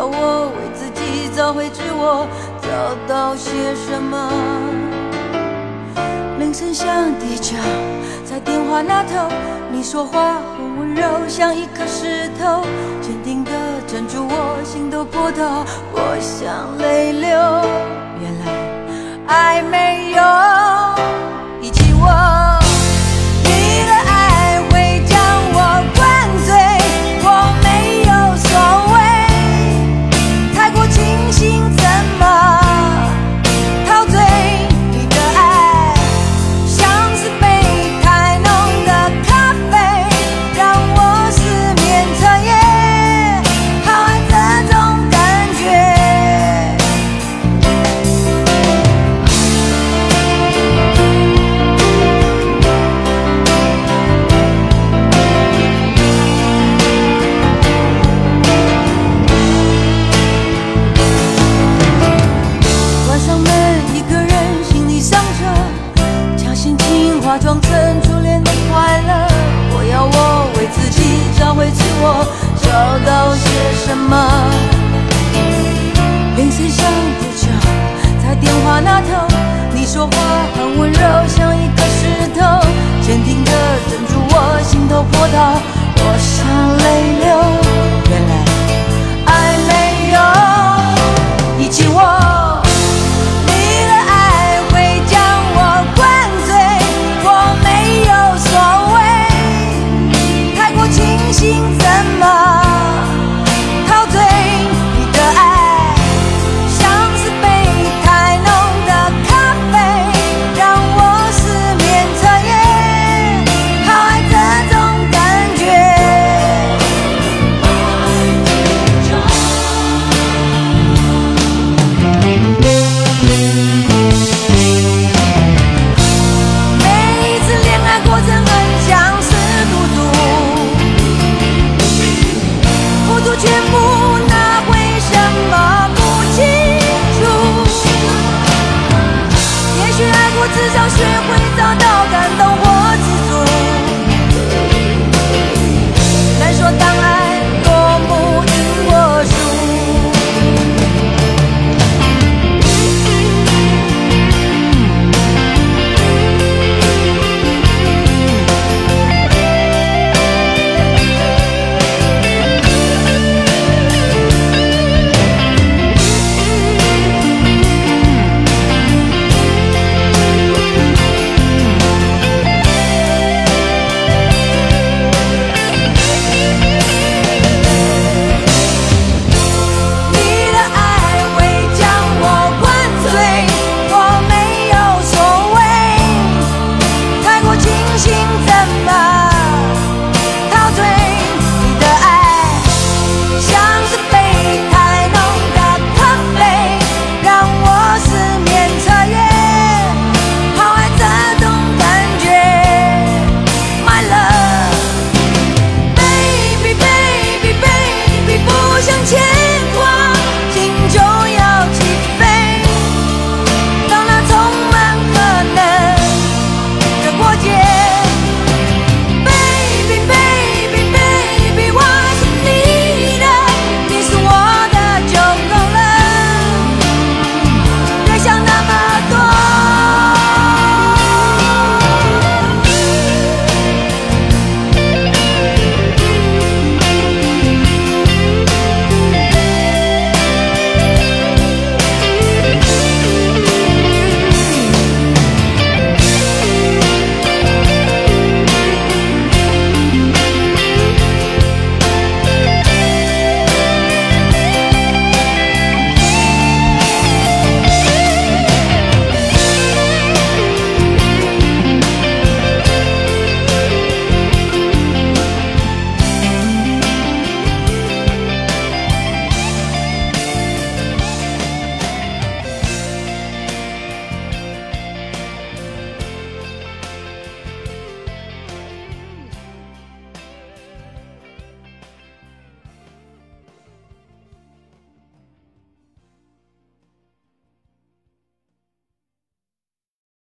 要我为自己找回自我，找到些什么？铃声响地球，在电话那头，你说话很温柔，像一颗石头，坚定地镇住我心的波涛。我想泪流，化妆成初恋的快乐。我要我为自己找回自我，找到些什么？铃声响不久，在电话那头，你说话很温柔，像一颗石头，坚定地镇住我心头波涛。我想泪流，